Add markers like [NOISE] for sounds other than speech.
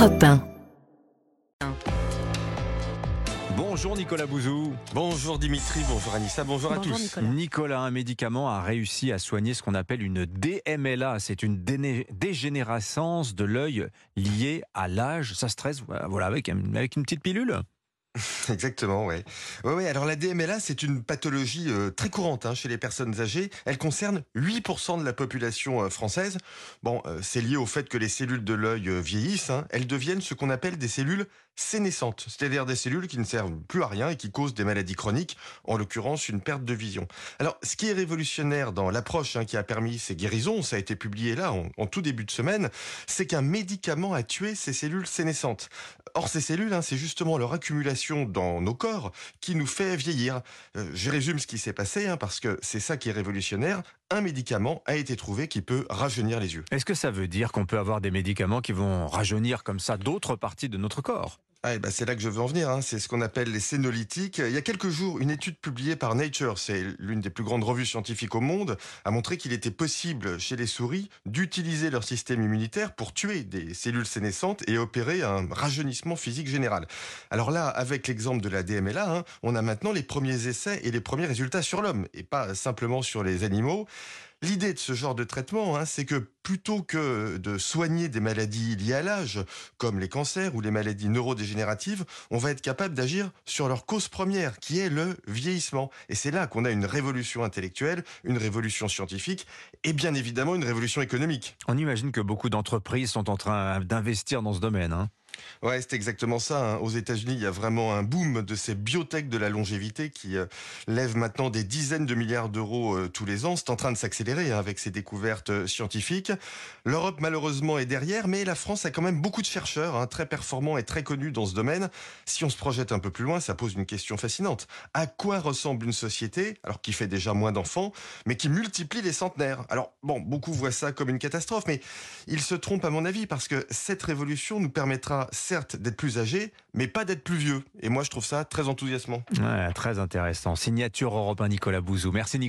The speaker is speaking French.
Europe 1. Bonjour Nicolas Bouzou. Bonjour Dimitri, bonjour Anissa, bonjour, à tous. Nicolas. Nicolas, un médicament a réussi à soigner ce qu'on appelle une DMLA. C'est une déné- dégénérescence de l'œil liée à l'âge. Ça stresse, voilà, avec une petite pilule. [LAUGHS] Exactement, ouais. Ouais, ouais, alors la DMLA, c'est une pathologie euh, très courante hein, chez les personnes âgées. Elle concerne 8% de la population euh, française. Bon, euh, c'est lié au fait que les cellules de l'œil vieillissent. hein. Elles deviennent ce qu'on appelle des cellules sénescentes, c'est-à-dire des cellules qui ne servent plus à rien et qui causent des maladies chroniques, en l'occurrence une perte de vision. Alors, ce qui est révolutionnaire dans l'approche hein, qui a permis ces guérisons, ça a été publié là en, en tout début de semaine, c'est qu'un médicament a tué ces cellules sénescentes. Or, ces cellules, c'est justement leur accumulation dans nos corps qui nous fait vieillir. Euh, je résume ce qui s'est passé, hein, parce que c'est ça qui est révolutionnaire. Un médicament a été trouvé qui peut rajeunir les yeux. Est-ce que ça veut dire qu'on peut avoir des médicaments qui vont rajeunir comme ça d'autres parties de notre corps? Ah, ben c'est là que je veux en venir. hein. C'est ce qu'on appelle les sénolytiques. Il y a quelques jours, une étude publiée par Nature, c'est l'une des plus grandes revues scientifiques au monde, a montré qu'il était possible chez les souris d'utiliser leur système immunitaire pour tuer des cellules sénescentes et opérer un rajeunissement physique général. Alors là, avec l'exemple de la DMLA, hein, on a maintenant les premiers essais et les premiers résultats sur l'homme et pas simplement sur les animaux. L'idée de ce genre de traitement, hein, c'est que plutôt que de soigner des maladies liées à l'âge, comme les cancers ou les maladies neurodégénératives, on va être capable d'agir sur leur cause première, qui est le vieillissement. Et c'est là qu'on a une révolution intellectuelle, une révolution scientifique et bien évidemment une révolution économique. On imagine que beaucoup d'entreprises sont en train d'investir dans ce domaine. hein. Ouais, c'est exactement ça. hein. Aux États-Unis, il y a vraiment un boom de ces biotech de la longévité qui euh, lèvent maintenant des dizaines de milliards d'euros euh, tous les ans. C'est en train de s'accélérer hein, avec ces découvertes euh, scientifiques. L'Europe, malheureusement, est derrière, mais la France a quand même beaucoup de chercheurs hein, très performants et très connus dans ce domaine. Si on se projette un peu plus loin, ça pose une question fascinante. À quoi ressemble une société, alors qui fait déjà moins d'enfants, mais qui multiplie les centenaires? Alors, bon, beaucoup voient ça comme une catastrophe, mais ils se trompent à mon avis parce que cette révolution nous permettra certes d'être plus âgés, mais pas d'être plus vieux. Et moi, je trouve ça très enthousiasmant. Ouais, très intéressant. Signature Europe 1 Nicolas Bouzou. Merci Nicolas.